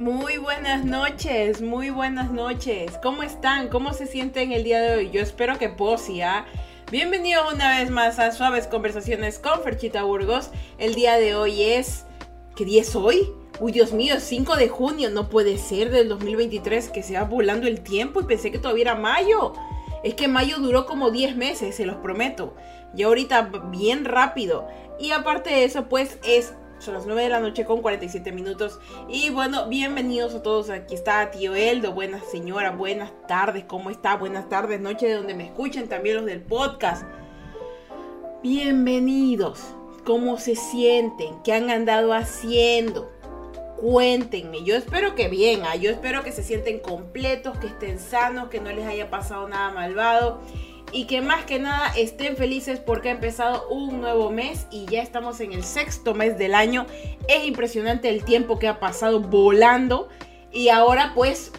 Muy buenas noches, muy buenas noches. ¿Cómo están? ¿Cómo se sienten el día de hoy? Yo espero que posia. Bienvenido una vez más a Suaves Conversaciones con Ferchita Burgos. El día de hoy es... ¿Qué día es hoy? Uy, Dios mío, 5 de junio. No puede ser del 2023 que se va volando el tiempo y pensé que todavía era mayo. Es que mayo duró como 10 meses, se los prometo. Y ahorita bien rápido. Y aparte de eso, pues es son las 9 de la noche con 47 minutos. Y bueno, bienvenidos a todos. Aquí está tío Eldo. Buenas señora, buenas tardes. ¿Cómo está? Buenas tardes, noche de donde me escuchen también los del podcast. Bienvenidos. ¿Cómo se sienten? ¿Qué han andado haciendo? Cuéntenme. Yo espero que bien. ¿ah? Yo espero que se sienten completos, que estén sanos, que no les haya pasado nada malvado y que más que nada estén felices porque ha empezado un nuevo mes y ya estamos en el sexto mes del año. Es impresionante el tiempo que ha pasado volando y ahora pues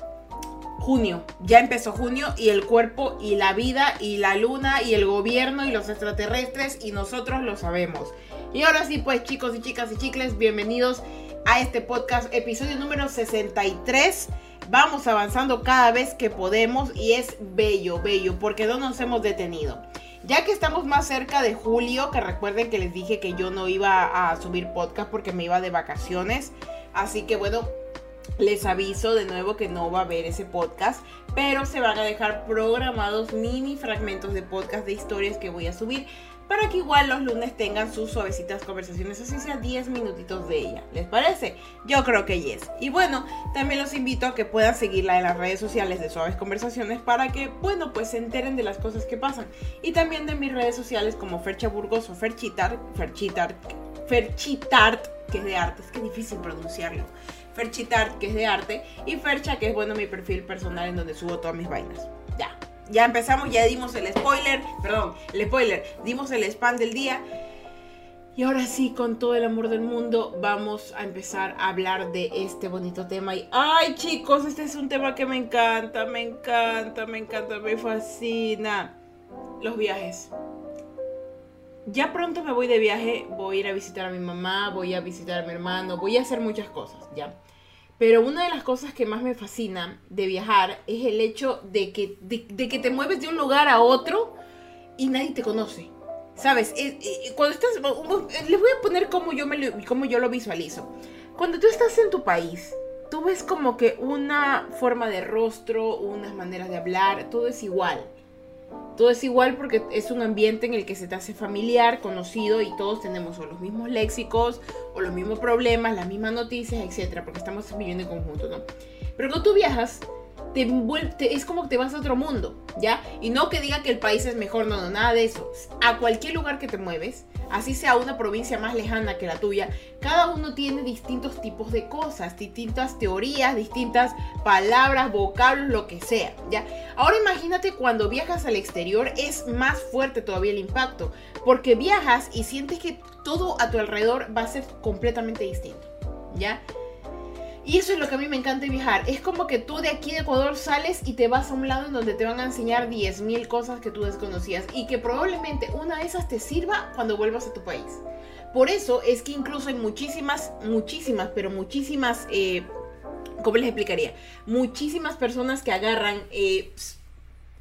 junio, ya empezó junio y el cuerpo y la vida y la luna y el gobierno y los extraterrestres y nosotros lo sabemos. Y ahora sí pues chicos y chicas y chicles, bienvenidos a este podcast episodio número 63 Vamos avanzando cada vez que podemos y es bello, bello, porque no nos hemos detenido. Ya que estamos más cerca de julio, que recuerden que les dije que yo no iba a subir podcast porque me iba de vacaciones. Así que bueno, les aviso de nuevo que no va a haber ese podcast, pero se van a dejar programados mini fragmentos de podcast de historias que voy a subir para que igual los lunes tengan sus suavecitas conversaciones, así sea 10 minutitos de ella. ¿Les parece? Yo creo que yes. Y bueno, también los invito a que puedan seguirla en las redes sociales de Suaves Conversaciones para que, bueno, pues se enteren de las cosas que pasan. Y también de mis redes sociales como Fercha Burgos o Ferchitart, Ferchitart, Ferchitart, que es de arte, es que difícil pronunciarlo. Ferchitart, que es de arte, y Fercha, que es bueno mi perfil personal en donde subo todas mis vainas. Ya ya empezamos, ya dimos el spoiler, perdón, el spoiler, dimos el spam del día. Y ahora sí, con todo el amor del mundo, vamos a empezar a hablar de este bonito tema. Y, ay chicos, este es un tema que me encanta, me encanta, me encanta, me fascina. Los viajes. Ya pronto me voy de viaje, voy a ir a visitar a mi mamá, voy a visitar a mi hermano, voy a hacer muchas cosas, ¿ya? Pero una de las cosas que más me fascina de viajar es el hecho de que, de, que te mueves de un lugar a otro y nadie te conoce. ¿Sabes? Cuando estás... Les voy a poner cómo yo, me, cómo yo lo visualizo. Cuando tú estás en tu país, tú ves como que una forma de rostro, unas maneras de hablar, todo es igual. Todo es igual porque es un ambiente en el que se te hace familiar, conocido y todos tenemos o los mismos léxicos o los mismos problemas, las mismas noticias, etcétera, porque estamos viviendo en conjunto, ¿no? Pero cuando tú viajas, te, es como que te vas a otro mundo, ¿ya? Y no que diga que el país es mejor, no, no, nada de eso. A cualquier lugar que te mueves, así sea una provincia más lejana que la tuya, cada uno tiene distintos tipos de cosas, distintas teorías, distintas palabras, vocablos, lo que sea, ¿ya? Ahora imagínate cuando viajas al exterior, es más fuerte todavía el impacto, porque viajas y sientes que todo a tu alrededor va a ser completamente distinto, ¿ya? Y eso es lo que a mí me encanta viajar. Es como que tú de aquí de Ecuador sales y te vas a un lado en donde te van a enseñar 10.000 cosas que tú desconocías y que probablemente una de esas te sirva cuando vuelvas a tu país. Por eso es que incluso hay muchísimas, muchísimas, pero muchísimas, eh, ¿cómo les explicaría? Muchísimas personas que agarran eh,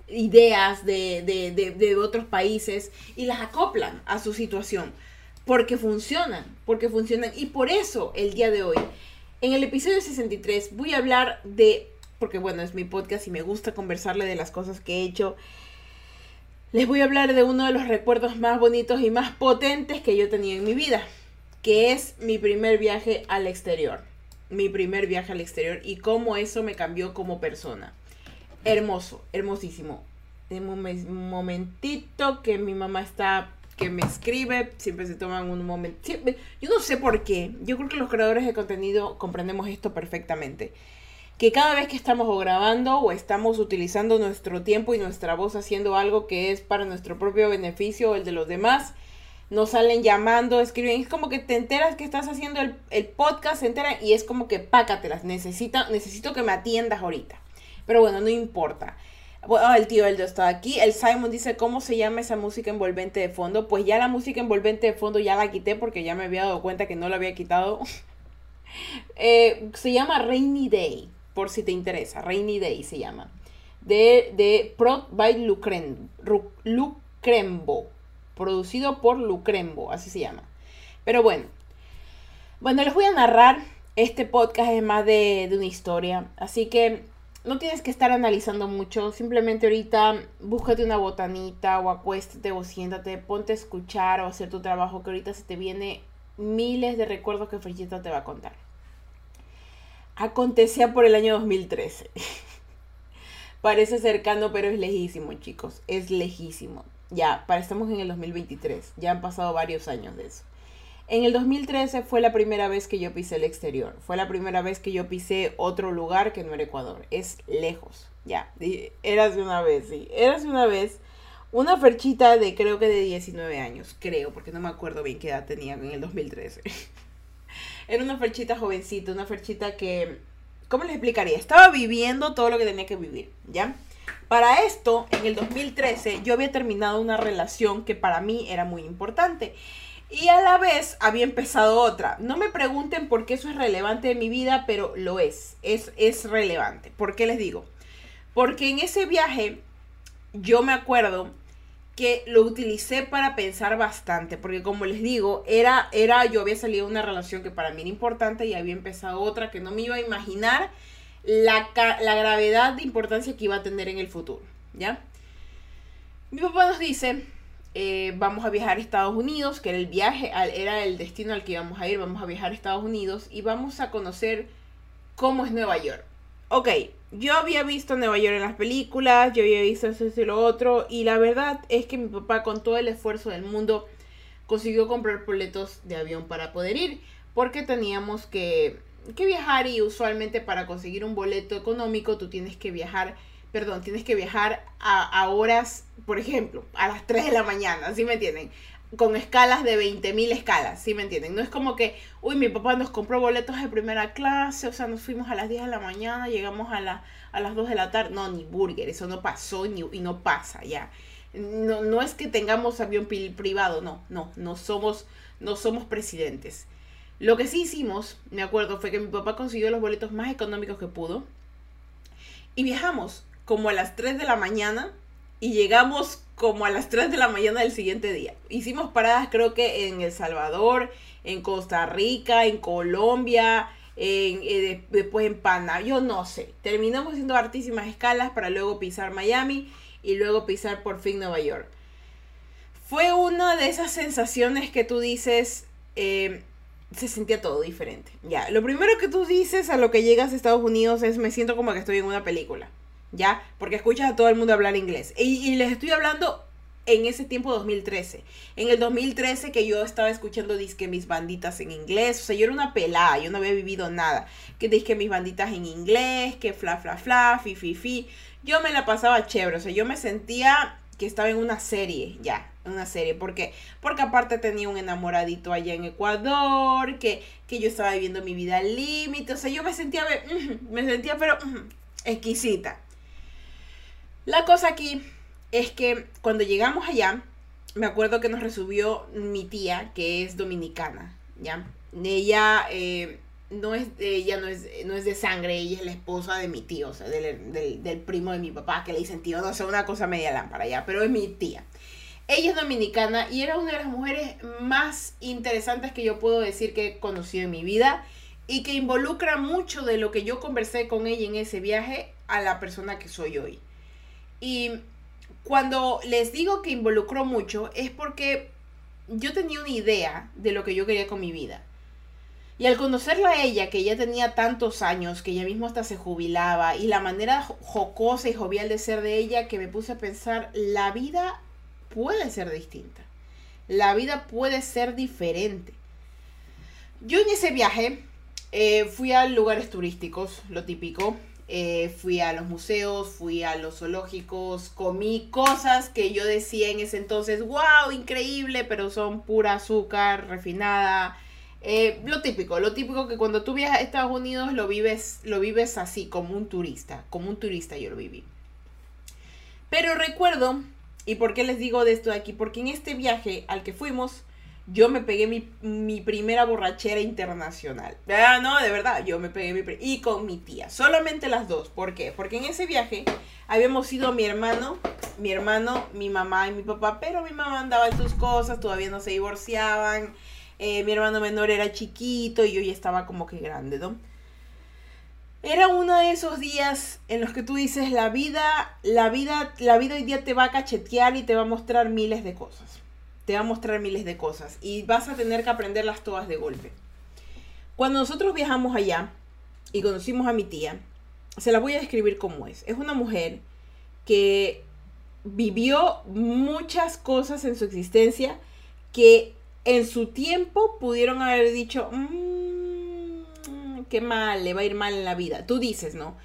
ideas de, de otros países y las acoplan a su situación. Porque funcionan, porque funcionan. Y por eso el día de hoy en el episodio 63 voy a hablar de, porque bueno, es mi podcast y me gusta conversarle de las cosas que he hecho. Les voy a hablar de uno de los recuerdos más bonitos y más potentes que yo tenido en mi vida, que es mi primer viaje al exterior. Mi primer viaje al exterior y cómo eso me cambió como persona. Hermoso, hermosísimo. En un momentito que mi mamá está que me escribe, siempre se toman un momento. yo no sé por qué. Yo creo que los creadores de contenido comprendemos esto perfectamente. Que cada vez que estamos o grabando o estamos utilizando nuestro tiempo y nuestra voz haciendo algo que es para nuestro propio beneficio o el de los demás, nos salen llamando, escriben. Es como que te enteras que estás haciendo el, el podcast, se enteran y es como que pácatelas. Necesita, necesito que me atiendas ahorita. Pero bueno, no importa. El tío Eldo está aquí. El Simon dice, ¿cómo se llama esa música envolvente de fondo? Pues ya la música envolvente de fondo ya la quité porque ya me había dado cuenta que no la había quitado. Eh, se llama Rainy Day, por si te interesa. Rainy Day se llama. De, de Prod by Lucrembo. Producido por Lucrembo, así se llama. Pero bueno. Bueno, les voy a narrar. Este podcast es más de, de una historia. Así que no tienes que estar analizando mucho, simplemente ahorita búscate una botanita o acuéstate o siéntate, ponte a escuchar o hacer tu trabajo que ahorita se te viene miles de recuerdos que Frechita te va a contar. Acontecía por el año 2013. Parece cercano, pero es lejísimo, chicos. Es lejísimo. Ya, estamos en el 2023. Ya han pasado varios años de eso. En el 2013 fue la primera vez que yo pisé el exterior. Fue la primera vez que yo pisé otro lugar que no era Ecuador. Es lejos. Ya. Eras una vez, sí. Eras una vez. Una ferchita de creo que de 19 años. Creo, porque no me acuerdo bien qué edad tenía en el 2013. era una ferchita jovencita. Una ferchita que. ¿Cómo les explicaría? Estaba viviendo todo lo que tenía que vivir. ¿Ya? Para esto, en el 2013, yo había terminado una relación que para mí era muy importante. Y a la vez había empezado otra. No me pregunten por qué eso es relevante en mi vida, pero lo es. Es, es relevante. ¿Por qué les digo? Porque en ese viaje yo me acuerdo que lo utilicé para pensar bastante, porque como les digo, era, era, yo había salido de una relación que para mí era importante y había empezado otra que no me iba a imaginar la, la gravedad de importancia que iba a tener en el futuro, ¿ya? Mi papá nos dice, eh, vamos a viajar a Estados Unidos, que era el viaje, era el destino al que íbamos a ir, vamos a viajar a Estados Unidos y vamos a conocer cómo es Nueva York. Ok, yo había visto Nueva York en las películas, yo había visto eso y lo otro, y la verdad es que mi papá con todo el esfuerzo del mundo consiguió comprar boletos de avión para poder ir, porque teníamos que, que viajar y usualmente para conseguir un boleto económico tú tienes que viajar perdón, tienes que viajar a, horas, por ejemplo, a las 3 de la mañana, ¿sí me entienden? Con escalas de 20.000 escalas, ¿sí me entienden? No es como que, uy, mi papá nos compró boletos de primera clase, o sea, nos fuimos a las 10 de la mañana, llegamos a, la, a las 2 de la tarde. No, ni burger, eso no pasó ni, y no pasa ya. No, no es que tengamos avión privado, no, no, no somos, no somos presidentes. Lo que sí hicimos, me acuerdo, fue que mi papá consiguió los boletos más económicos que pudo y viajamos como a las 3 de la mañana y llegamos como a las 3 de la mañana del siguiente día. Hicimos paradas creo que en El Salvador, en Costa Rica, en Colombia, en, eh, después en Panamá, yo no sé. Terminamos haciendo hartísimas escalas para luego pisar Miami y luego pisar por fin Nueva York. Fue una de esas sensaciones que tú dices, eh, se sentía todo diferente. Ya, lo primero que tú dices a lo que llegas a Estados Unidos es me siento como que estoy en una película. ¿Ya? Porque escuchas a todo el mundo hablar inglés. Y, les estoy hablando en ese tiempo 2013. En el 2013 que yo estaba escuchando disque mis banditas en inglés. O sea, yo era una pelada, yo no había vivido nada. Que disque mis banditas en inglés, que fla, fla, fla, fi, fi, fi. Yo me la pasaba chévere, o sea, yo me sentía que estaba en una serie, ya, en una serie. ¿Por qué? Porque aparte tenía un enamoradito allá en Ecuador, que, que yo estaba viviendo mi vida al límite. O sea, yo me sentía, me sentía, pero exquisita. La cosa aquí es que cuando llegamos allá, me acuerdo que nos recibió mi tía, que es dominicana, ¿ya? Ella eh, no es, ella no es, no es de sangre, ella es la esposa de mi tío, o sea, del, primo de mi papá, que le dicen tío, no sé, una cosa media lámpara, ¿ya? Pero es mi tía. Ella es dominicana y era una de las mujeres más interesantes que yo puedo decir que he conocido en mi vida y que involucra mucho de lo que yo conversé con ella en ese viaje a la persona que soy hoy. Y cuando les digo que involucró mucho es porque yo tenía una idea de lo que yo quería con mi vida. Y al conocerla a ella, que ella tenía tantos años, que ella misma hasta se jubilaba, y la manera jocosa y jovial de ser de ella, que me puse a pensar, la vida puede ser distinta. La vida puede ser diferente. Yo en ese viaje eh, fui a lugares turísticos, lo típico. Eh, fui a los museos, fui a los zoológicos, comí cosas que yo decía en ese entonces, wow, increíble, pero son pura azúcar refinada. Eh, lo típico, lo típico que cuando tú viajas a Estados Unidos lo vives, lo vives así, como un turista, como un turista yo lo viví. Pero recuerdo, y por qué les digo de esto de aquí, porque en este viaje al que fuimos, yo me pegué mi, primera borrachera internacional. Ah, no, de verdad, yo me pegué mi... Y con mi tía, solamente las dos. ¿Por qué? Porque en ese viaje habíamos ido mi hermano, mi hermano, mi mamá y mi papá, pero mi mamá andaba en sus cosas, todavía no se divorciaban. Eh, mi hermano menor era chiquito y yo ya estaba como que grande, ¿no? Era uno de esos días en los que tú dices, la vida, la vida, la vida hoy día te va a cachetear y te va a mostrar miles de cosas te va a mostrar miles de cosas y vas a tener que aprenderlas todas de golpe. Cuando nosotros viajamos allá y conocimos a mi tía, se la voy a describir como es. Es una mujer que vivió muchas cosas en su existencia que en su tiempo pudieron haber dicho, mmm, qué mal, le va a ir mal en la vida. Tú dices, ¿no?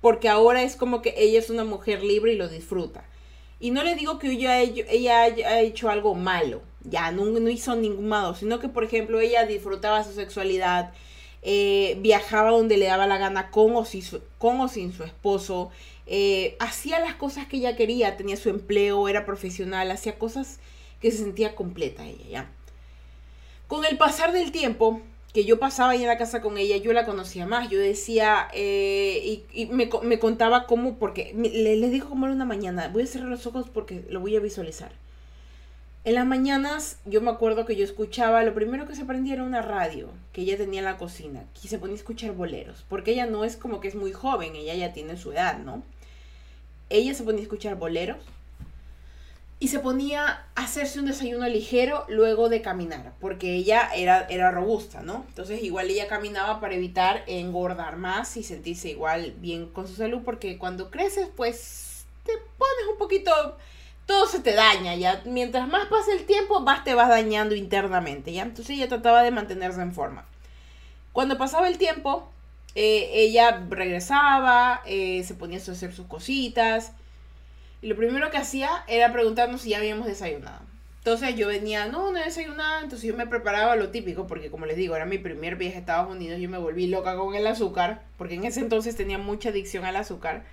Porque ahora es como que ella es una mujer libre y lo disfruta. Y no le digo que ella, ella haya hecho algo malo, ya no, no hizo ningún malo, sino que, por ejemplo, ella disfrutaba su sexualidad, eh, viajaba donde le daba la gana con o, sin su, con o sin su esposo, eh, hacía las cosas que ella quería, tenía su empleo, era profesional, hacía cosas que se sentía completa ella, ¿ya? Con el pasar del tiempo, que yo pasaba ahí en la casa con ella, yo la conocía más. Yo decía, eh, y, me, me, contaba cómo, porque le, les dijo como era una mañana, voy a cerrar los ojos porque lo voy a visualizar. En las mañanas yo me acuerdo que yo escuchaba, lo primero que se prendía era una radio que ella tenía en la cocina, y se ponía a escuchar boleros, porque ella no es como que es muy joven, ella ya tiene su edad, ¿no? Ella se ponía a escuchar boleros y se ponía a hacerse un desayuno ligero luego de caminar, porque ella era, era robusta, ¿no? Entonces igual ella caminaba para evitar engordar más y sentirse igual bien con su salud, porque cuando creces pues te pones un poquito, todo se te daña, ya mientras más pasa el tiempo, más te vas dañando internamente, ¿ya? Entonces ella trataba de mantenerse en forma. Cuando pasaba el tiempo, eh, ella regresaba, eh, se ponía a hacer sus cositas, lo primero que hacía era preguntarnos si ya habíamos desayunado. Entonces yo venía, no, no he desayunado, entonces yo me preparaba lo típico, porque como les digo, era mi primer viaje a Estados Unidos, yo me volví loca con el azúcar, porque en ese entonces tenía mucha adicción al azúcar.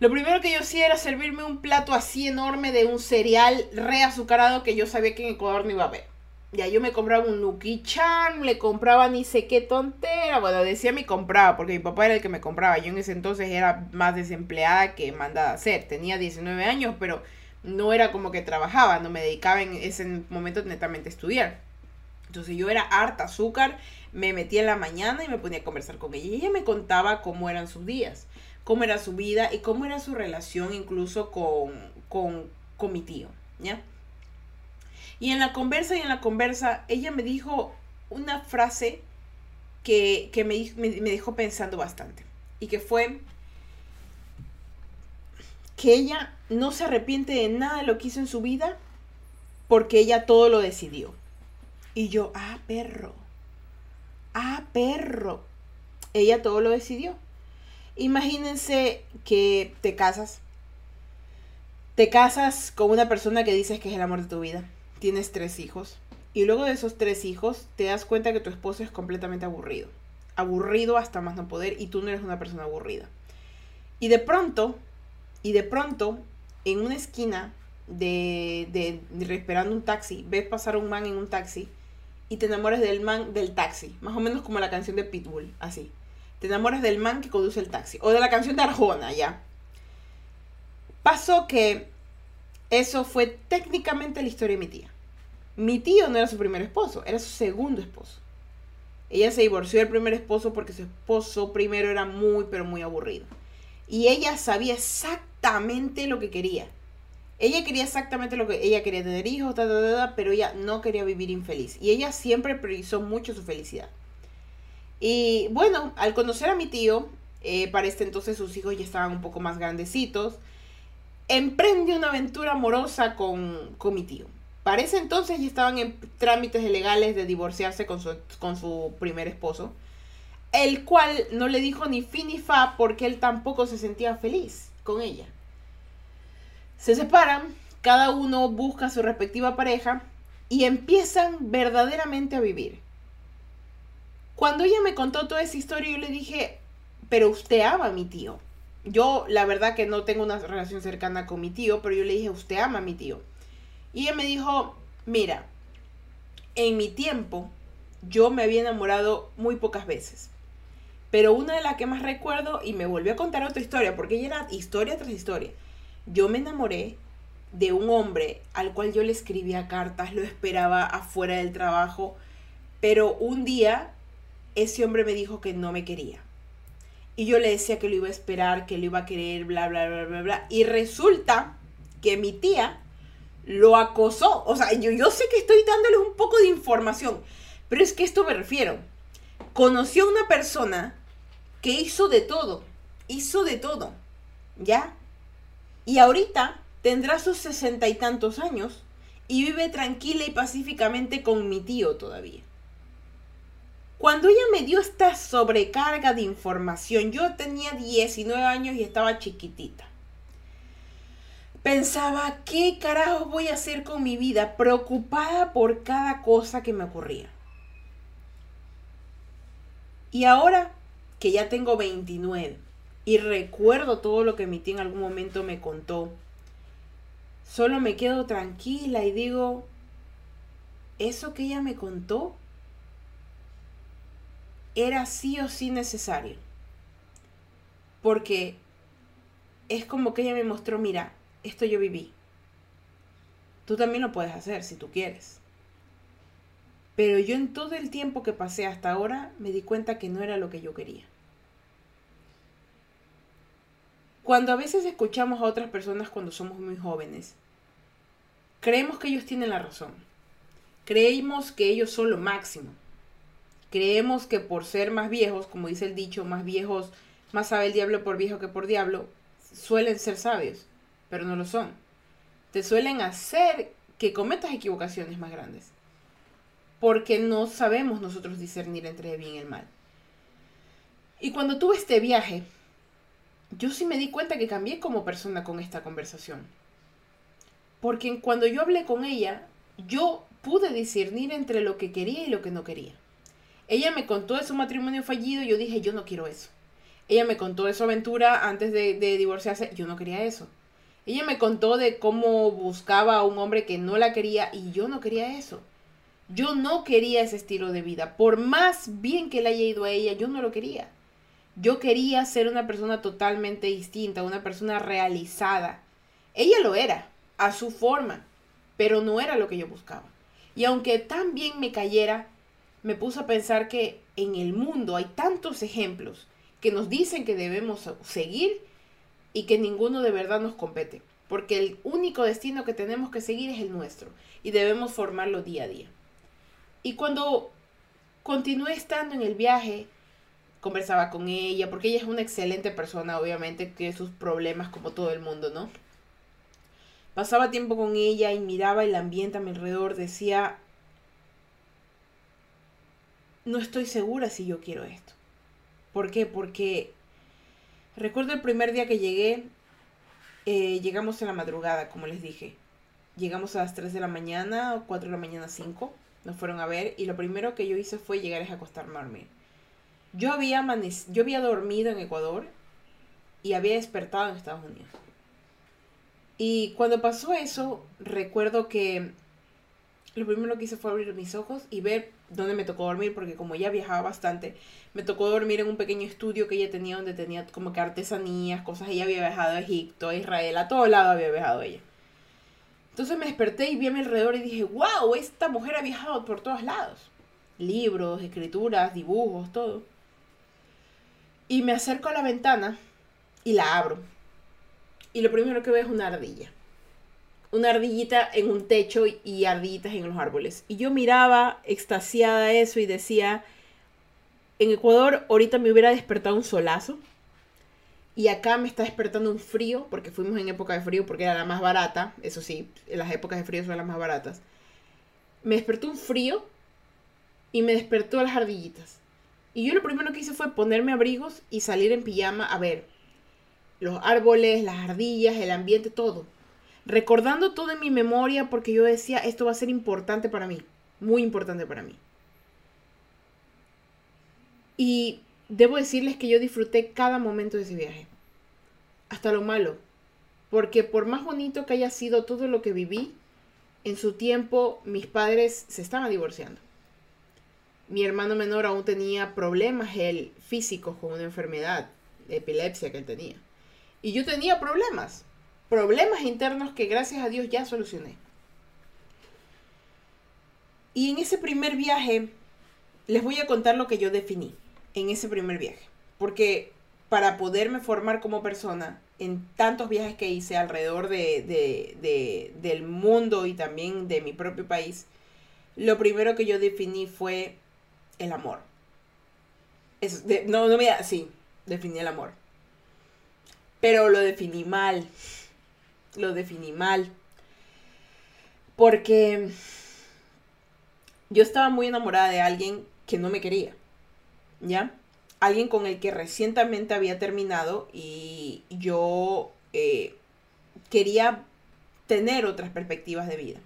Lo primero que yo hacía era servirme un plato así enorme de un cereal reazucarado que yo sabía que en Ecuador no iba a haber. Ya yo me compraba un Nuki Chan, le compraba ni sé qué tontera. Bueno, decía mi compraba, porque mi papá era el que me compraba. Yo en ese entonces era más desempleada que mandada a hacer. Tenía 19 años, pero no era como que trabajaba, no me dedicaba en ese momento netamente a estudiar. Entonces yo era harta azúcar, me metía en la mañana y me ponía a conversar con ella. Y ella me contaba cómo eran sus días, cómo era su vida y cómo era su relación incluso con, con, con mi tío, ¿ya? Y en la conversa y en la conversa, ella me dijo una frase que, me, me, dejó pensando bastante. Y que fue que ella no se arrepiente de nada de lo que hizo en su vida porque ella todo lo decidió. Y yo, ah, perro. Ah, perro. Ella todo lo decidió. Imagínense que te casas. Te casas con una persona que dices que es el amor de tu vida tienes tres hijos y luego de esos tres hijos te das cuenta que tu esposo es completamente aburrido. Aburrido hasta más no poder y tú no eres una persona aburrida. Y de pronto, y de pronto, en una esquina de, de, esperando un taxi, ves pasar un man en un taxi y te enamoras del man del taxi. Más o menos como la canción de Pitbull, así. Te enamoras del man que conduce el taxi. O de la canción de Arjona, ya. Pasó que eso fue técnicamente la historia de mi tía. Mi tío no era su primer esposo, era su segundo esposo. Ella se divorció del primer esposo porque su esposo primero era muy, pero muy aburrido. Y ella sabía exactamente lo que quería. Ella quería exactamente lo que ella quería tener hijos, pero ella no quería vivir infeliz. Y ella siempre priorizó mucho su felicidad. Y bueno, al conocer a mi tío, eh, para este entonces sus hijos ya estaban un poco más grandecitos emprende una aventura amorosa con, mi tío. Para ese entonces ya estaban en trámites legales de divorciarse con su, con su primer esposo, el cual no le dijo ni fin ni fa porque él tampoco se sentía feliz con ella. Se separan, cada uno busca su respectiva pareja y empiezan verdaderamente a vivir. Cuando ella me contó toda esa historia, yo le dije, pero usted ama a mi tío yo la verdad que no tengo una relación cercana con mi tío, pero yo le dije, usted ama a mi tío. Y ella me dijo, mira, en mi tiempo, yo me había enamorado muy pocas veces. Pero una de las que más recuerdo, y me volvió a contar otra historia, porque ella era historia tras historia. Yo me enamoré de un hombre al cual yo le escribía cartas, lo esperaba afuera del trabajo, pero un día ese hombre me dijo que no me quería. Y yo le decía que lo iba a esperar, que lo iba a querer, bla, bla, bla, bla, bla. Y resulta que mi tía lo acosó. O sea, yo, yo sé que estoy dándoles un poco de información, pero es que esto me refiero. Conoció a una persona que hizo de todo, hizo de todo, ¿ya? Y ahorita tendrá sus sesenta y tantos años y vive tranquila y pacíficamente con mi tío todavía. Cuando ella me dio esta sobrecarga de información, yo tenía 19 años y estaba chiquitita. Pensaba, ¿qué carajo voy a hacer con mi vida? Preocupada por cada cosa que me ocurría. Y ahora que ya tengo 29 y recuerdo todo lo que mi tía en algún momento me contó, solo me quedo tranquila y digo, eso que ella me contó era sí o sí necesario. Porque es como que ella me mostró, mira, esto yo viví. Tú también lo puedes hacer si tú quieres. Pero yo en todo el tiempo que pasé hasta ahora me di cuenta que no era lo que yo quería. Cuando a veces escuchamos a otras personas cuando somos muy jóvenes, creemos que ellos tienen la razón. Creemos que ellos son lo máximo. Creemos que por ser más viejos, como dice el dicho, más viejos, más sabe el diablo por viejo que por diablo, suelen ser sabios pero no lo son. Te suelen hacer que cometas equivocaciones más grandes. Porque no sabemos nosotros discernir entre el bien y el mal. Y cuando tuve este viaje, yo sí me di cuenta que cambié como persona con esta conversación. Porque cuando yo hablé con ella, yo pude discernir entre lo que quería y lo que no quería. Ella me contó de su matrimonio fallido y yo dije, yo no quiero eso. Ella me contó de su aventura antes de, de divorciarse, yo no quería eso. Ella me contó de cómo buscaba a un hombre que no la quería y yo no quería eso. Yo no quería ese estilo de vida. Por más bien que le haya ido a ella, yo no lo quería. Yo quería ser una persona totalmente distinta, una persona realizada. Ella lo era, a su forma, pero no era lo que yo buscaba. Y aunque tan bien me cayera, me puse a pensar que en el mundo hay tantos ejemplos que nos dicen que debemos seguir y que ninguno de verdad nos compete, porque el único destino que tenemos que seguir es el nuestro y debemos formarlo día a día. Y cuando continué estando en el viaje, conversaba con ella, porque ella es una excelente persona, obviamente, que sus problemas como todo el mundo, ¿no? Pasaba tiempo con ella y miraba el ambiente a mi alrededor, decía, no estoy segura si yo quiero esto. ¿Por qué? Porque Recuerdo el primer día que llegué, eh, llegamos en la madrugada, como les dije. Llegamos a las 3 de la mañana, o 4 de la mañana, 5. Nos fueron a ver y lo primero que yo hice fue llegar a acostarme a dormir. Yo había, yo había dormido en Ecuador y había despertado en Estados Unidos. Y cuando pasó eso, recuerdo que lo primero que hice fue abrir mis ojos y ver dónde me tocó dormir, porque como ella viajaba bastante, me tocó dormir en un pequeño estudio que ella tenía donde tenía como que artesanías, cosas. Ella había viajado a Egipto, a Israel, a todo lado había viajado ella. Entonces me desperté y vi a mi alrededor y dije, wow, esta mujer ha viajado por todos lados. Libros, escrituras, dibujos, todo. Y me acerco a la ventana y la abro. Y lo primero que veo es una ardilla una ardillita en un techo y ardillitas en los árboles. Y yo miraba extasiada eso y decía, en Ecuador ahorita me hubiera despertado un solazo. Y acá me está despertando un frío, porque fuimos en época de frío, porque era la más barata. Eso sí, en las épocas de frío son las más baratas. Me despertó un frío y me despertó las ardillitas. Y yo lo primero que hice fue ponerme abrigos y salir en pijama a ver los árboles, las ardillas, el ambiente, todo recordando todo en mi memoria porque yo decía, esto va a ser importante para mí, muy importante para mí. Y debo decirles que yo disfruté cada momento de ese viaje, hasta lo malo, porque por más bonito que haya sido todo lo que viví, en su tiempo mis padres se estaban divorciando. Mi hermano menor aún tenía problemas él, físicos con una enfermedad, de epilepsia que él tenía. Y yo tenía problemas, problemas internos que gracias a Dios ya solucioné. Y en ese primer viaje les voy a contar lo que yo definí en ese primer viaje. Porque para poderme formar como persona en tantos viajes que hice alrededor de, del mundo y también de mi propio país, lo primero que yo definí fue el amor. no, no me sí, definí el amor. Pero lo definí mal. Lo definí mal. Porque yo estaba muy enamorada de alguien que no me quería. ¿Ya? alguien con el que recientemente había terminado y yo eh, quería tener otras perspectivas de vida.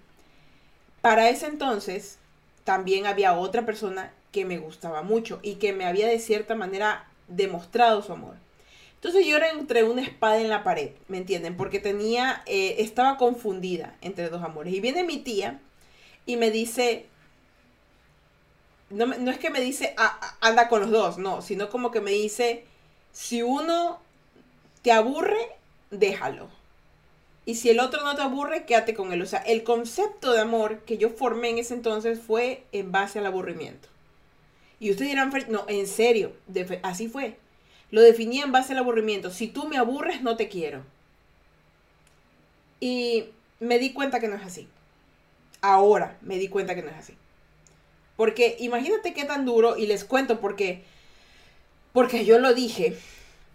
Para ese entonces también había otra persona que me gustaba mucho y que me había de cierta manera demostrado su amor. Entonces yo era entre una espada en la pared, ¿me entienden? Porque tenía, eh, estaba confundida entre dos amores. Y viene mi tía y me dice, no, es que me dice anda con los dos, no, sino como que me dice, si uno te aburre, déjalo. Y si el otro no te aburre, quédate con él. O sea, el concepto de amor que yo formé en ese entonces fue en base al aburrimiento. Y ustedes dirán, no, en serio, así fue. Lo definí en base al aburrimiento. Si tú me aburres, no te quiero. Y me di cuenta que no es así. Ahora me di cuenta que no es así. Porque imagínate qué tan duro, y les cuento porque, porque yo lo dije,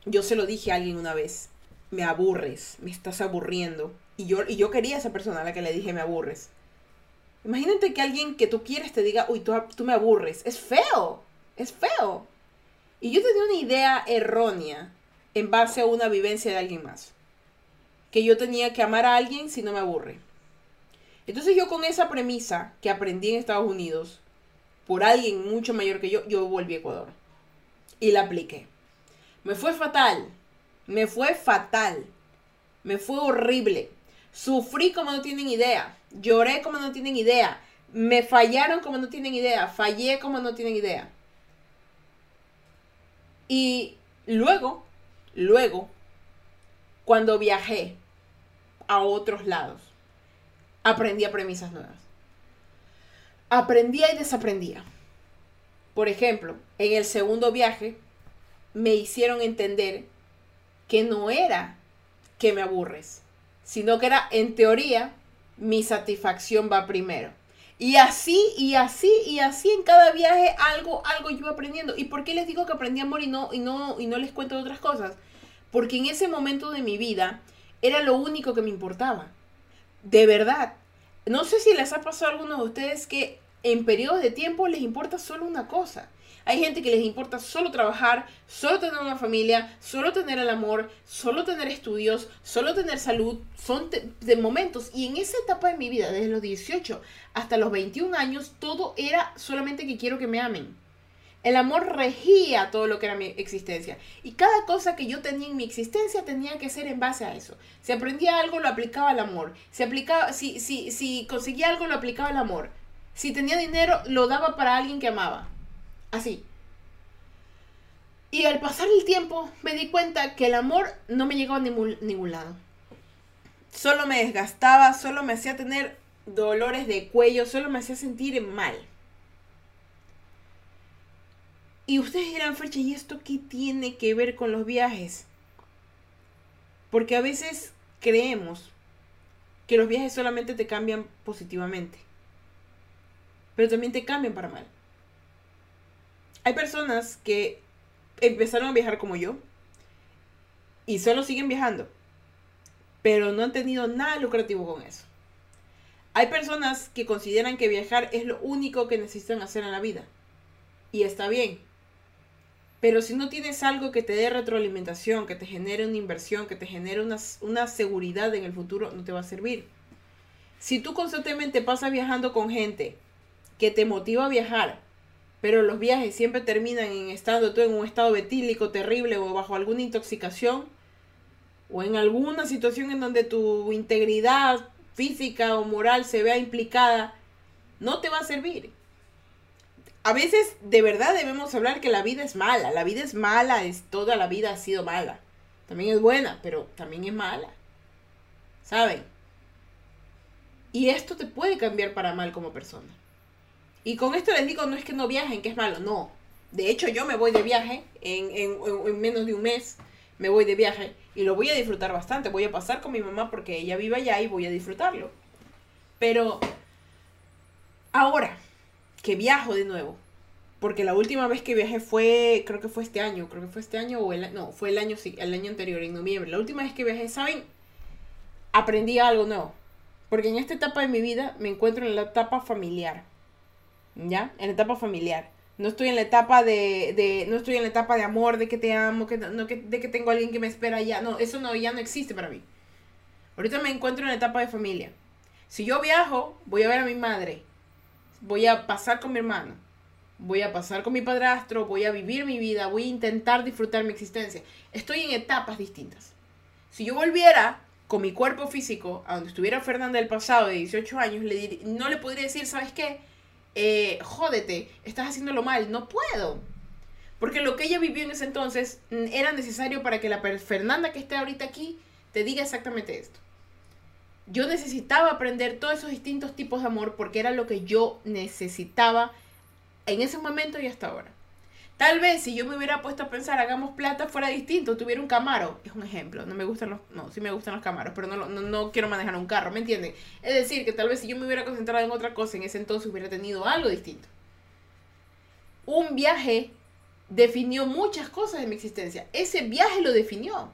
yo se lo dije a alguien una vez, me aburres, me estás aburriendo. Y yo, y yo quería a esa persona a la que le dije me aburres. Imagínate que alguien que tú quieres te diga, uy, tú, tú me aburres. Es feo, es feo. Y yo tenía una idea errónea en base a una vivencia de alguien más. Que yo tenía que amar a alguien si no me aburre. Entonces yo con esa premisa que aprendí en Estados Unidos, por alguien mucho mayor que yo, yo volví a Ecuador. Y la apliqué. Me fue fatal. Me fue fatal. Me fue horrible. Sufrí como no tienen idea. Lloré como no tienen idea. Me fallaron como no tienen idea. Fallé como no tienen idea. Y luego, luego, cuando viajé a otros lados, aprendí a premisas nuevas aprendía y desaprendía. Por ejemplo, en el segundo viaje me hicieron entender que no era que me aburres, sino que era, en teoría, mi satisfacción va primero. Y así, y así, y así en cada viaje algo, algo yo iba aprendiendo. ¿Y por qué les digo que aprendí amor y no, y no, y no les cuento otras cosas? Porque en ese momento de mi vida era lo único que me importaba. De verdad. No sé si les ha pasado a algunos de ustedes que en periodos de tiempo les importa solo una cosa. Hay gente que les importa solo trabajar, solo tener una familia, solo tener el amor, solo tener estudios, solo tener salud. Son de momentos. Y en esa etapa de mi vida, desde los 18 hasta los 21 años, todo era solamente que quiero que me amen. El amor regía todo lo que era mi existencia. Y cada cosa que yo tenía en mi existencia tenía que ser en base a eso. Si aprendía algo, lo aplicaba al amor. Si, aplicaba, si, si, si conseguía algo, lo aplicaba al amor. Si tenía dinero, lo daba para alguien que amaba. Así. Y al pasar el tiempo me di cuenta que el amor no me llegaba a ningún, ningún lado. Solo me desgastaba, solo me hacía tener dolores de cuello, solo me hacía sentir mal. Y ustedes dirán, Frecha, ¿y esto qué tiene que ver con los viajes? Porque a veces creemos que los viajes solamente te cambian positivamente, pero también te cambian para mal. Hay personas que empezaron a viajar como yo y solo siguen viajando, pero no han tenido nada lucrativo con eso. Hay personas que consideran que viajar es lo único que necesitan hacer en la vida. Y está bien. Pero si no tienes algo que te dé retroalimentación, que te genere una inversión, que te genere una, seguridad en el futuro, no te va a servir. Si tú constantemente pasas viajando con gente que te motiva a viajar, pero los viajes siempre terminan en estando tú en un estado betílico terrible o bajo alguna intoxicación o en alguna situación en donde tu integridad física o moral se vea implicada, no te va a servir. A veces de verdad debemos hablar que la vida es mala. La vida es mala, es toda la vida ha sido mala. También es buena, pero también es mala. ¿Saben? Y esto te puede cambiar para mal como persona. Y con esto les digo, no es que no viajen, que es malo, no. De hecho, yo me voy de viaje en, en, menos de un mes. Me voy de viaje y lo voy a disfrutar bastante. Voy a pasar con mi mamá porque ella vive allá y voy a disfrutarlo. Pero ahora que viajo de nuevo, porque la última vez que viajé fue, creo que fue este año, creo que fue este año o el, no, fue el año, el año anterior, en noviembre. La última vez que viajé, ¿saben? Aprendí algo nuevo. Porque en esta etapa de mi vida me encuentro en la etapa familiar. ¿Ya? En etapa familiar. No estoy en la etapa de, de no estoy en la etapa de amor, de que te amo, que, no, que, de que tengo alguien que me espera ya. No, eso no, ya no existe para mí. Ahorita me encuentro en la etapa de familia. Si yo viajo, voy a ver a mi madre. Voy a pasar con mi hermano voy a pasar con mi padrastro, voy a vivir mi vida, voy a intentar disfrutar mi existencia. Estoy en etapas distintas. Si yo volviera con mi cuerpo físico a donde estuviera Fernanda del pasado de 18 años, le no le podría decir, ¿sabes qué? Eh, jódete, estás haciéndolo mal. No puedo. Porque lo que ella vivió en ese entonces mm, era necesario para que la Fernanda que esté ahorita aquí te diga exactamente esto. Yo necesitaba aprender todos esos distintos tipos de amor porque era lo que yo necesitaba en ese momento y hasta ahora. Tal vez si yo me hubiera puesto a pensar, hagamos plata, fuera distinto, tuviera un Camaro. Es un ejemplo, no me gustan los, no, sí me gustan los Camaros, pero no, no, quiero manejar un carro, ¿me entienden? Es decir, que tal vez si yo me hubiera concentrado en otra cosa, en ese entonces hubiera tenido algo distinto. Un viaje definió muchas cosas de mi existencia. Ese viaje lo definió.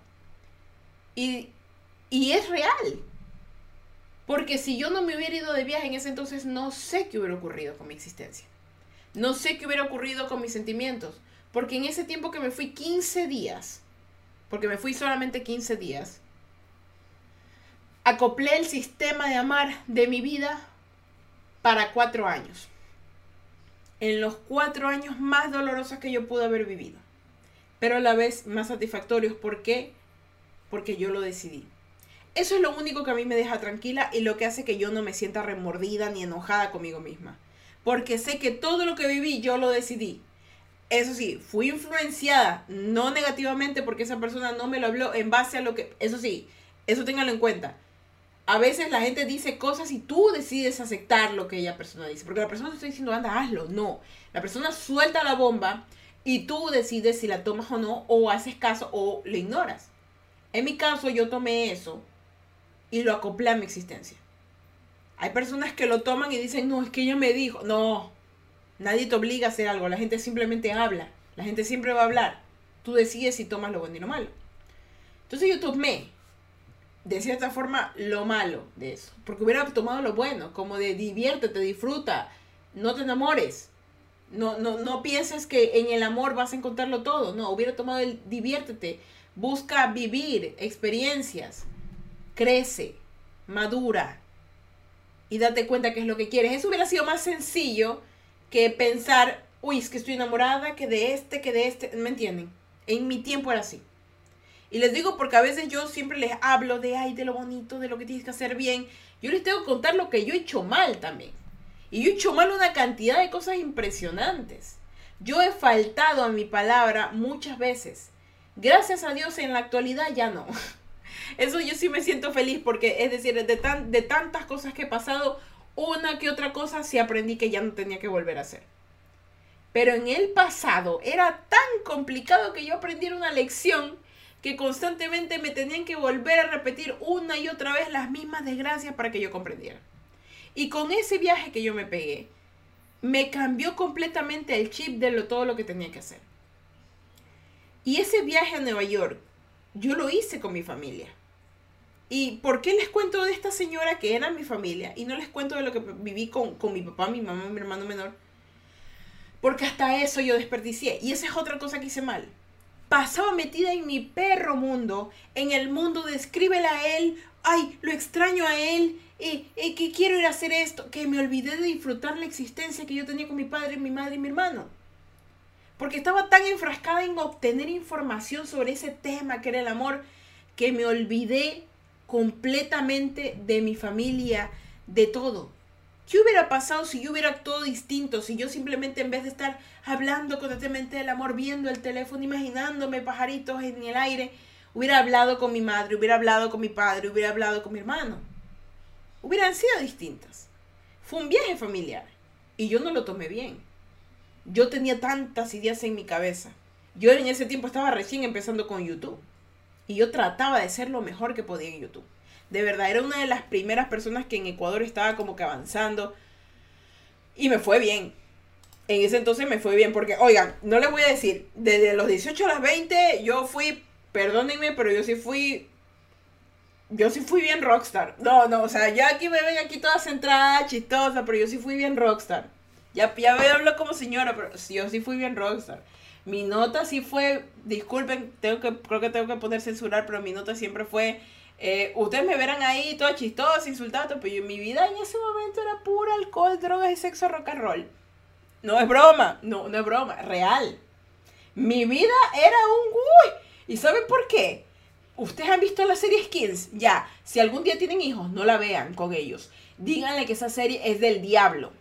Y, y es real. Porque si yo no me hubiera ido de viaje en ese entonces, no sé qué hubiera ocurrido con mi existencia. No sé qué hubiera ocurrido con mis sentimientos, porque en ese tiempo que me fui 15 días, porque me fui solamente 15 días, acoplé el sistema de amar de mi vida para cuatro años. En los cuatro años más dolorosos que yo pude haber vivido, pero a la vez más satisfactorios. ¿Por qué? Porque yo lo decidí. Eso es lo único que a mí me deja tranquila y lo que hace que yo no me sienta remordida ni enojada conmigo misma porque sé que todo lo que viví yo lo decidí. Eso sí, fui influenciada, no negativamente porque esa persona no me lo habló en base a lo que... Eso sí, eso téngalo en cuenta. A veces la gente dice cosas y tú decides aceptar lo que ella persona dice. Porque la persona no está diciendo, anda, hazlo. No. La persona suelta la bomba y tú decides si la tomas o no, o haces caso o le ignoras. En mi caso, yo tomé eso y lo acoplé a mi existencia. Hay personas que lo toman y dicen, no, es que ella me dijo. No, nadie te obliga a hacer algo. La gente simplemente habla. La gente siempre va a hablar. Tú decides si tomas lo bueno y lo malo. Entonces yo tomé, de cierta forma, lo malo de eso. Porque hubiera tomado lo bueno, como de diviértete, disfruta, no te enamores. No, no, no pienses que en el amor vas a encontrarlo todo. No, hubiera tomado el diviértete. Busca vivir experiencias. Crece, madura, y date cuenta que es lo que quieres. Eso hubiera sido más sencillo que pensar, uy, es que estoy enamorada, que de este, que de este. ¿Me entienden? En mi tiempo era así. Y les digo porque a veces yo siempre les hablo de, ay, de lo bonito, de lo que tienes que hacer bien. Yo les tengo que contar lo que yo he hecho mal también. Y yo he hecho mal una cantidad de cosas impresionantes. Yo he faltado a mi palabra muchas veces. Gracias a Dios en la actualidad ya no. Eso yo sí me siento feliz porque, es decir, de, tan, de tantas cosas que he pasado, una que otra cosa sí aprendí que ya no tenía que volver a hacer. Pero en el pasado era tan complicado que yo aprendí una lección que constantemente me tenían que volver a repetir una y otra vez las mismas desgracias para que yo comprendiera. Y con ese viaje que yo me pegué, me cambió completamente el chip de lo, todo lo que tenía que hacer. Y ese viaje a Nueva York yo lo hice con mi familia. ¿Y por qué les cuento de esta señora que era mi familia y no les cuento de lo que viví con, mi papá, mi mamá, mi hermano menor? Porque hasta eso yo desperdicié. Y esa es otra cosa que hice mal. Pasaba metida en mi perro mundo, en el mundo de a él, ay, lo extraño a él, y, y que quiero ir a hacer esto, que me olvidé de disfrutar la existencia que yo tenía con mi padre, mi madre y mi hermano. Porque estaba tan enfrascada en obtener información sobre ese tema que era el amor, que me olvidé completamente de mi familia, de todo. ¿Qué hubiera pasado si yo hubiera actuado distinto? Si yo simplemente en vez de estar hablando constantemente del amor, viendo el teléfono, imaginándome pajaritos en el aire, hubiera hablado con mi madre, hubiera hablado con mi padre, hubiera hablado con mi hermano. Hubieran sido distintas. Fue un viaje familiar y yo no lo tomé bien. Yo tenía tantas ideas en mi cabeza. Yo en ese tiempo estaba recién empezando con YouTube y yo trataba de ser lo mejor que podía en YouTube. De verdad, era una de las primeras personas que en Ecuador estaba como que avanzando. Y me fue bien. En ese entonces me fue bien. Porque, oigan, no les voy a decir, desde los 18 a las 20 yo fui, perdónenme, pero yo sí fui yo sí fui bien rockstar. No, no, o sea, ya aquí me ven aquí toda centrada, chistosa, pero yo sí fui bien rockstar. Ya, ya hablo como señora, pero yo sí fui bien rockstar. Mi nota sí fue, disculpen, tengo que, creo que tengo que poner censurar, pero mi nota siempre fue eh, ustedes me verán ahí todo chistoso, insultado, pero mi vida en ese momento era pura alcohol, drogas y sexo rock and roll. No es broma, no, no es broma, real. Mi vida era un uy. ¿Y saben por qué? Ustedes han visto la serie Skins, ya. Si algún día tienen hijos, no la vean con ellos. Díganle que esa serie es del diablo.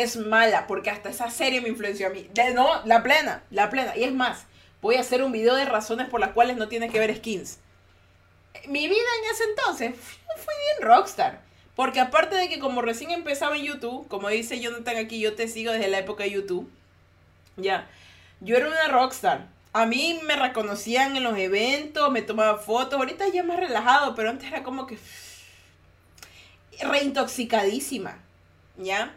Es mala, porque hasta esa serie me influenció a mí. De, no, la plena, la plena. Y es más, voy a hacer un video de razones por las cuales no tiene que ver Skins mi vida en ese entonces fui bien rockstar. Porque aparte de que como recién empezaba en YouTube, como dice Jonathan aquí, yo te sigo desde la época de YouTube. Ya, yo era una rockstar. A mí me reconocían en los eventos, me tomaban fotos. Ahorita ya más relajado, pero antes era como que reintoxicadísima. ¿Ya?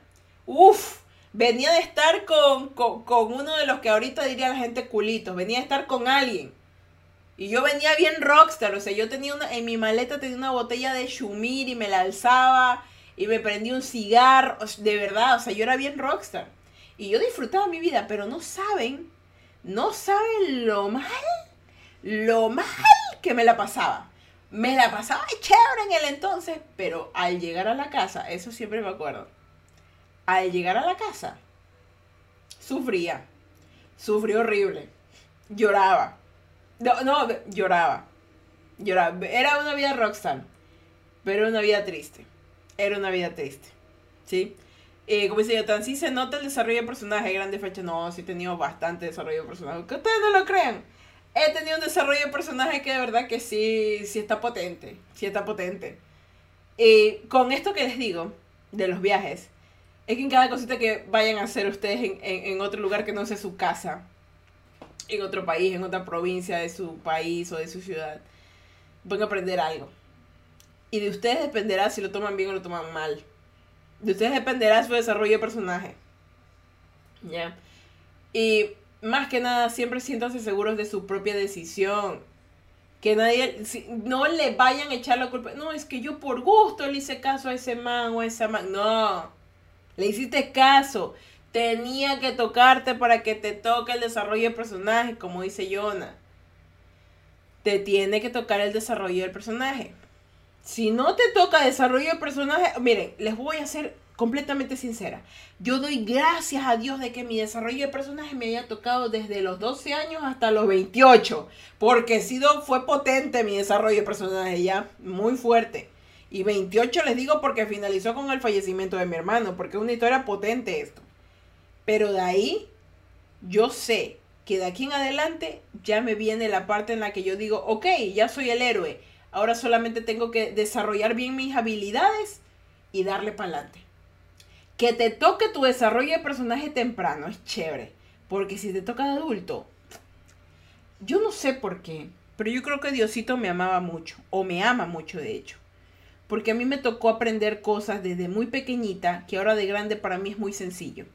Uf, venía de estar con, con, con, uno de los que ahorita diría la gente culitos. Venía de estar con alguien y yo venía bien rockstar, o sea, yo tenía una, en mi maleta tenía una botella de Shumir y me la alzaba y me prendí un cigarro, de verdad, o sea, yo era bien rockstar. Y yo disfrutaba mi vida, pero no saben, no saben lo mal, lo mal que me la pasaba. Me la pasaba chévere en el entonces, pero al llegar a la casa, eso siempre me acuerdo, al llegar a la casa, sufría, sufrí horrible, lloraba no, no, lloraba. Lloraba. Era una vida rockstar. Pero era una vida triste. Era una vida triste. ¿Sí? Eh, como dice tan sí se nota el desarrollo de personaje, grande fecha. No, sí he tenido bastante desarrollo de personaje. Que ustedes no lo crean. He tenido un desarrollo de personaje que de verdad que sí, sí está potente. Sí está potente. Y con esto que les digo, de los viajes, es que en cada cosita que vayan a hacer ustedes en, en otro lugar que no sea su casa, en otro país, en otra provincia de su país o de su ciudad, van a aprender algo. Y de ustedes dependerá si lo toman bien o lo toman mal. De ustedes dependerá su desarrollo de personaje. ¿Ya? Y más que nada, siempre siéntanse seguros de su propia decisión. Que nadie, no le vayan a echar la culpa. No, es que yo por gusto le hice caso a ese man o a esa man. No, le hiciste caso tenía que tocarte para que te toque el desarrollo del personaje, como dice Jonah. Te tiene que tocar el desarrollo del personaje. Si no te toca desarrollo del personaje, miren, les voy a ser completamente sincera. Yo doy gracias a Dios de que mi desarrollo de personaje me haya tocado desde los 12 años hasta los 28. Porque sido, fue potente mi desarrollo de personaje ya, muy fuerte. Y 28 les digo porque finalizó con el fallecimiento de mi hermano, porque es una historia potente esto. Pero de ahí, yo sé que de aquí en adelante ya me viene la parte en la que yo digo, ok, ya soy el héroe. Ahora solamente tengo que desarrollar bien mis habilidades y darle para adelante. Que te toque tu desarrollo de personaje temprano es chévere. Porque si te toca de adulto, yo no sé por qué, pero yo creo que Diosito me amaba mucho, o me ama mucho de hecho. Porque a mí me tocó aprender cosas desde muy pequeñita que ahora de grande para mí es muy sencillo.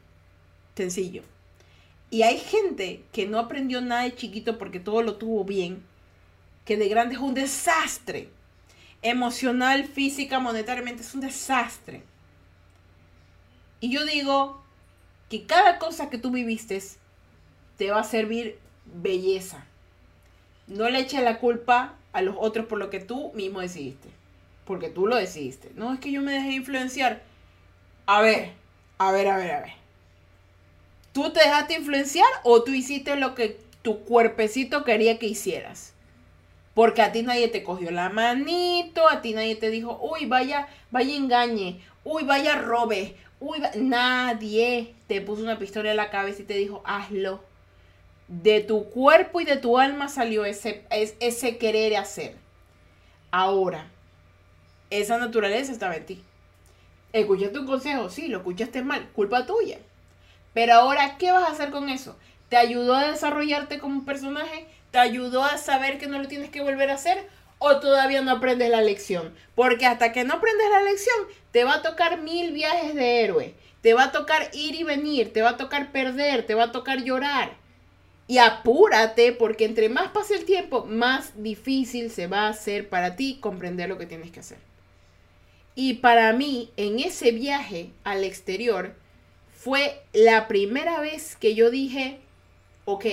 Sencillo. Y hay gente que no aprendió nada de chiquito porque todo lo tuvo bien, que de grande es un desastre. Emocional, física, monetariamente es un desastre. Y yo digo que cada cosa que tú viviste te va a servir belleza. No le eches la culpa a los otros por lo que tú mismo decidiste. Porque tú lo decidiste. No es que yo me dejé influenciar. A ver, a ver, a ver, a ver. ¿Tú te dejaste influenciar o tú hiciste lo que tu cuerpecito quería que hicieras? Porque a ti nadie te cogió la manito, a ti nadie te dijo, uy, vaya, vaya engañe, uy, vaya robe, uy, nadie te puso una pistola en la cabeza y te dijo, hazlo. De tu cuerpo y de tu alma salió ese, ese querer hacer. Ahora, esa naturaleza estaba en ti. ¿Escuchaste un consejo? Sí, lo escuchaste mal, culpa tuya. Pero ahora, ¿qué vas a hacer con eso? ¿Te ayudó a desarrollarte como personaje? ¿Te ayudó a saber que no lo tienes que volver a hacer? ¿O todavía no aprendes la lección? Porque hasta que no aprendes la lección, te va a tocar mil viajes de héroe. Te va a tocar ir y venir, te va a tocar perder, te va a tocar llorar. Y apúrate porque entre más pase el tiempo, más difícil se va a hacer para ti comprender lo que tienes que hacer. Y para mí, en ese viaje al exterior, fue la primera vez que yo dije, ok,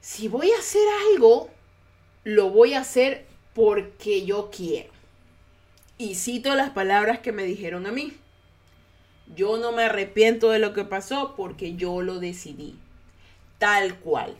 si voy a hacer algo, lo voy a hacer porque yo quiero. Y cito las palabras que me dijeron a mí. Yo no me arrepiento de lo que pasó porque yo lo decidí. Tal cual.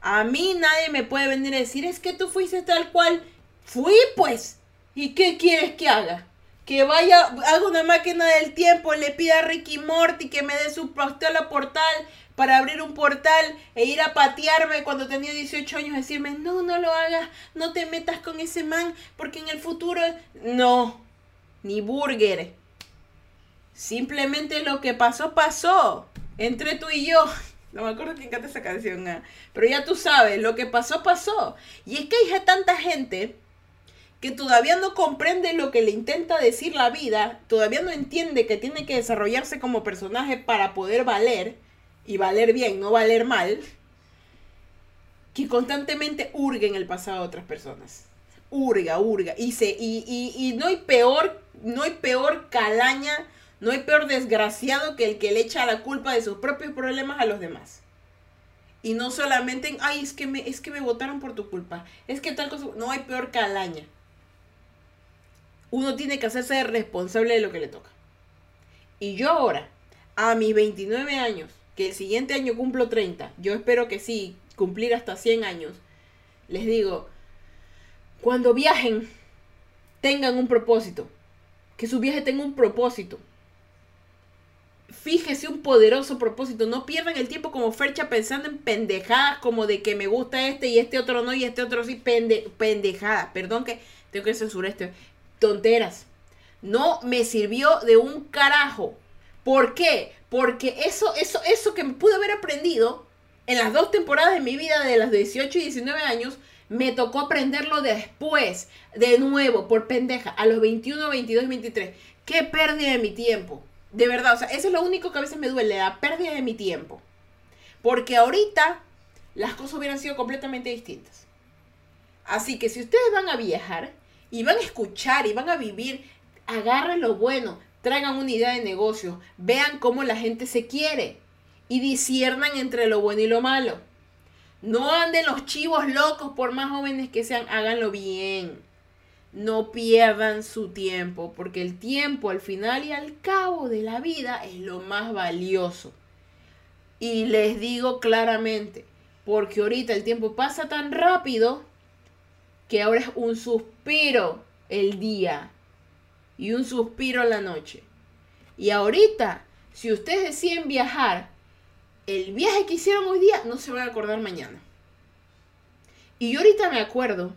A mí nadie me puede venir a decir, es que tú fuiste tal cual. Fui pues. ¿Y qué quieres que haga? Que vaya, haga una máquina del tiempo, le pida a Ricky Morty que me dé su la portal para abrir un portal e ir a patearme cuando tenía 18 años, decirme, no, no lo hagas, no te metas con ese man, porque en el futuro, no, ni burger. Simplemente lo que pasó, pasó, entre tú y yo. No me acuerdo quién canta esa canción, ah. pero ya tú sabes, lo que pasó, pasó. Y es que hay tanta gente que todavía no comprende lo que le intenta decir la vida, todavía no entiende que tiene que desarrollarse como personaje para poder valer, y valer bien, no valer mal, que constantemente hurga en el pasado de otras personas. Hurga, hurga. Y, se, y, y, no hay peor, no hay peor calaña, no hay peor desgraciado que el que le echa la culpa de sus propios problemas a los demás. Y no solamente en, ay, es que me, es que me votaron por tu culpa. Es que tal cosa. No hay peor calaña. Uno tiene que hacerse responsable de lo que le toca. Y yo ahora, a mis 29 años, que el siguiente año cumplo 30, yo espero que sí, cumplir hasta 100 años, les digo, cuando viajen, tengan un propósito, que su viaje tenga un propósito. Fíjese un poderoso propósito, no pierdan el tiempo como Fercha pensando en pendejadas como de que me gusta este y este otro no y este otro sí, pende, pendejadas, perdón que tengo que censurar esto, tonteras. No me sirvió de un carajo. ¿Por qué? Porque eso, eso, eso que pude haber aprendido en las dos temporadas de mi vida de las 18 y 19 años, me tocó aprenderlo después, de nuevo, por pendeja, a los 21, 22 y 23. Qué pérdida de mi tiempo. De verdad, o sea, eso es lo único que a veces me duele, la pérdida de mi tiempo. Porque ahorita las cosas hubieran sido completamente distintas. Así que si ustedes van a viajar y van a escuchar y van a vivir, agarren lo bueno, traigan una idea de negocio, vean cómo la gente se quiere y disiernan entre lo bueno y lo malo. No anden los chivos locos, por más jóvenes que sean, háganlo bien. No pierdan su tiempo, porque el tiempo al final y al cabo de la vida es lo más valioso. Y les digo claramente, porque ahorita el tiempo pasa tan rápido que ahora es un suspiro el día y un suspiro la noche. Y ahorita, si ustedes deciden viajar, el viaje que hicieron hoy día no se van a acordar mañana. Y yo ahorita me acuerdo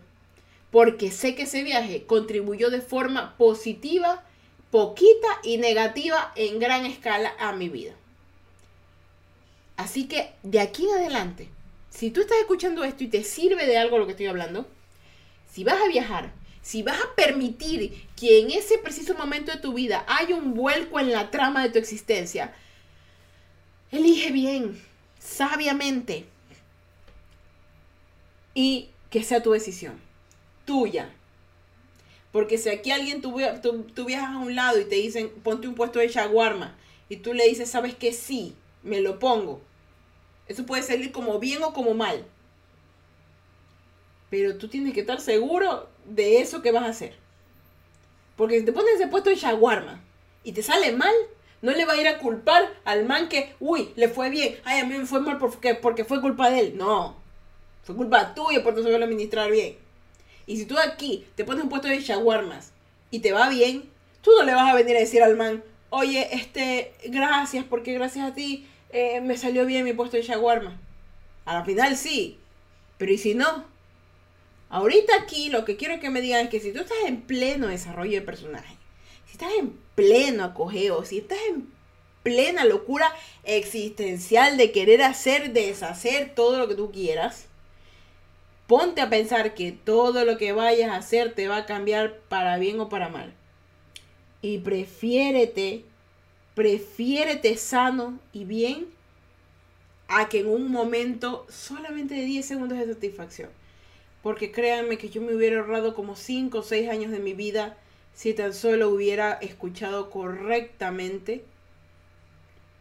porque sé que ese viaje contribuyó de forma positiva, poquita y negativa en gran escala a mi vida. Así que de aquí en adelante, si tú estás escuchando esto y te sirve de algo lo que estoy hablando, si vas a viajar, si vas a permitir que en ese preciso momento de tu vida haya un vuelco en la trama de tu existencia, elige bien, sabiamente. Y que sea tu decisión, tuya. Porque si aquí alguien tú, viajas a un lado y te dicen, ponte un puesto de shawarma, y tú le dices, ¿sabes que Sí, me lo pongo. Eso puede salir como bien o como mal. Pero tú tienes que estar seguro de eso que vas a hacer. Porque si te pones ese puesto de shawarma y te sale mal, no le va a ir a culpar al man que, uy, le fue bien, ay, a mí me fue mal porque, porque fue culpa de él. No. Fue culpa tuya por no saberlo administrar bien. Y si tú aquí te pones un puesto de shawarmas y te va bien, tú no le vas a venir a decir al man, oye, este, gracias, porque gracias a ti eh, me salió bien mi puesto de shawarma. A la final sí, pero ¿y si no? Ahorita aquí lo que quiero que me digan es que si tú estás en pleno desarrollo de personaje, si estás en pleno acogeo, si estás en plena locura existencial de querer hacer, deshacer todo lo que tú quieras, ponte a pensar que todo lo que vayas a hacer te va a cambiar para bien o para mal. Y prefiérete, prefiérete sano y bien a que en un momento solamente de 10 segundos de satisfacción. Porque créanme que yo me hubiera ahorrado como 5 o 6 años de mi vida si tan solo hubiera escuchado correctamente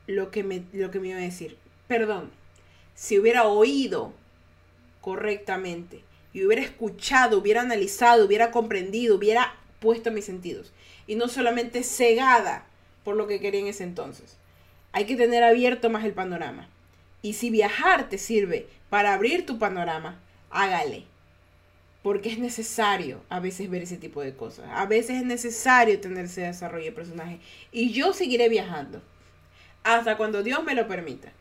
lo que me, lo que me iba a decir. Perdón, si hubiera oído correctamente y hubiera escuchado, hubiera analizado, hubiera comprendido, hubiera puesto mis sentidos. Y no solamente cegada por lo que quería en ese entonces. Hay que tener abierto más el panorama. Y si viajar te sirve para abrir tu panorama, hágale. Porque es necesario a veces ver ese tipo de cosas. A veces es necesario tener ese desarrollo de personaje. Y yo seguiré viajando hasta cuando Dios me lo permita.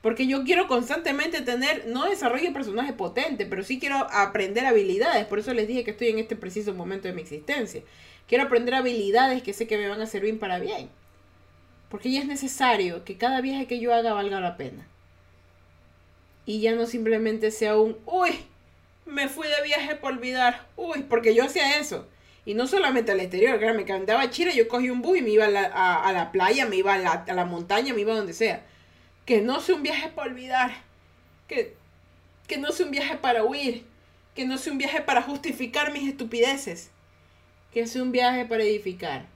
Porque yo quiero constantemente tener, no desarrollo de personaje potente, pero sí quiero aprender habilidades. Por eso les dije que estoy en este preciso momento de mi existencia. Quiero aprender habilidades que sé que me van a servir para bien. Porque ya es necesario que cada viaje que yo haga valga la pena. Y ya no simplemente sea un, uy, me fui de viaje por olvidar. Uy, porque yo hacía eso. Y no solamente al exterior, créanme, que andaba a Chile, yo cogí un bus y me iba a la, playa, me iba a la, a la, montaña, me iba a donde sea. Que no sea un viaje para olvidar. Que, que no sea un viaje para huir. Que no sea un viaje para justificar mis estupideces. Que sea un viaje para edificar.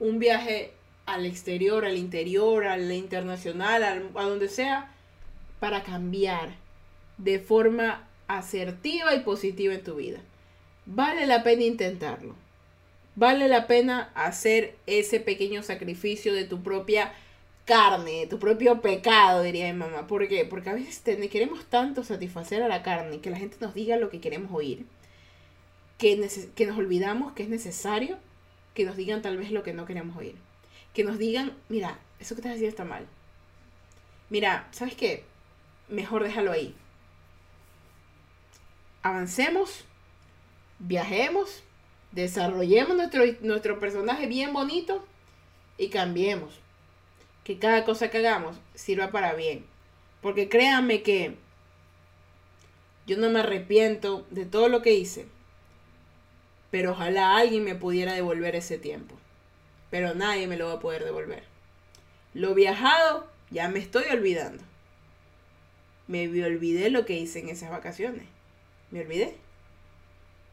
Un viaje al exterior, al interior, al internacional, a donde sea, para cambiar de forma asertiva y positiva en tu vida vale la pena intentarlo. Vale la pena hacer ese pequeño sacrificio de tu propia carne, de tu propio pecado, diría mi mamá. Porque a veces queremos tanto satisfacer a la carne, que la gente nos diga lo que queremos oír, que, que nos olvidamos que es necesario que nos digan tal vez lo que no queremos oír. Que nos digan, mira, eso que estás haciendo está mal. Mira, ¿sabes qué? Mejor déjalo ahí. Avancemos viajemos, desarrollemos nuestro, personaje bien bonito y cambiemos. Que cada cosa que hagamos sirva para bien. Porque créanme que yo no me arrepiento de todo lo que hice. Pero ojalá alguien me pudiera devolver ese tiempo. Pero nadie me lo va a poder devolver. Lo viajado ya me estoy olvidando. Me olvidé lo que hice en esas vacaciones. Me olvidé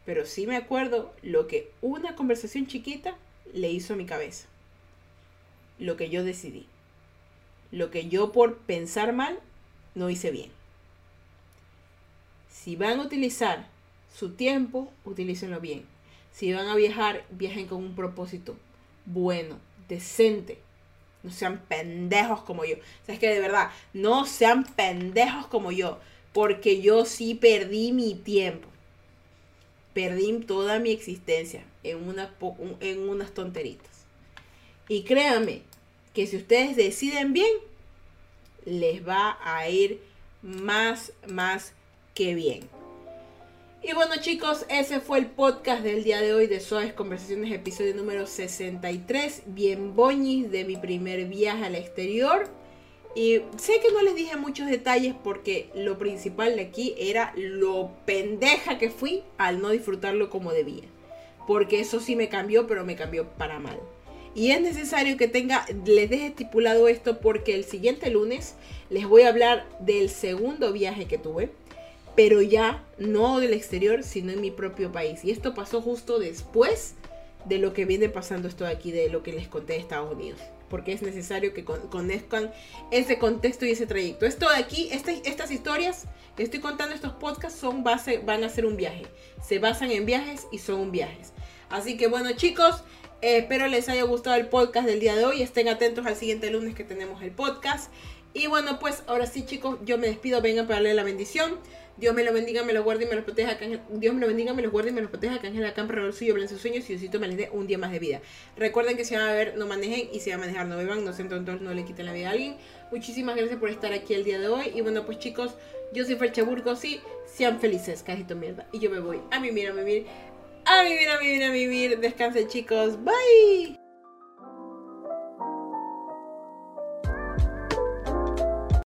pero sí me acuerdo lo que una conversación chiquita le hizo a mi cabeza. Lo que yo decidí. Lo que yo por pensar mal no hice bien. Si van a utilizar su tiempo, utilícenlo bien. Si van a viajar, viajen con un propósito bueno, decente. No sean pendejos como yo. O sea, es que de verdad, no sean pendejos como yo. Porque yo sí perdí mi tiempo perdí toda mi existencia en, en unas tonteritas. Y créanme que si ustedes deciden bien, les va a ir más, más que bien. Y bueno chicos, ese fue el podcast del día de hoy de Suaves Conversaciones, episodio número 63, bien boñis de mi primer viaje al exterior. Y sé que no les dije muchos detalles porque lo principal de aquí era lo pendeja que fui al no disfrutarlo como debía. Porque eso sí me cambió, pero me cambió para mal. Y es necesario que tenga, les deje estipulado esto porque el siguiente lunes les voy a hablar del segundo viaje que tuve, pero ya no del exterior, sino en mi propio país. Y esto pasó justo después de lo que viene pasando esto de aquí, de lo que les conté de Estados Unidos porque es necesario que conozcan ese contexto y ese trayecto. Esto de aquí, este, estas historias que estoy contando, estos podcasts, son base, van a ser un viaje. Se basan en viajes y son viajes. Así que bueno chicos, eh, espero les haya gustado el podcast del día de hoy. Estén atentos al siguiente lunes que tenemos el podcast. Y bueno, pues ahora sí chicos, yo me despido. Vengan para darle la bendición. Dios me lo bendiga, me lo guarde y me lo proteja. Dios me lo bendiga, me lo guarde y me lo proteja. Que Ángel Acá, el suyo, en sus sueños y Diosito me les dé un día más de vida. Recuerden que si van a ver, no manejen y si van a manejar, no beban, no se tontos, no le quiten la vida a alguien. Muchísimas gracias por estar aquí el día de hoy. Y bueno, pues chicos, yo soy Fercha Burgos y sean felices, cajito mierda. Y yo me voy a mimir, a vivir, a vivir, a vivir, a vivir. Descansen chicos, bye.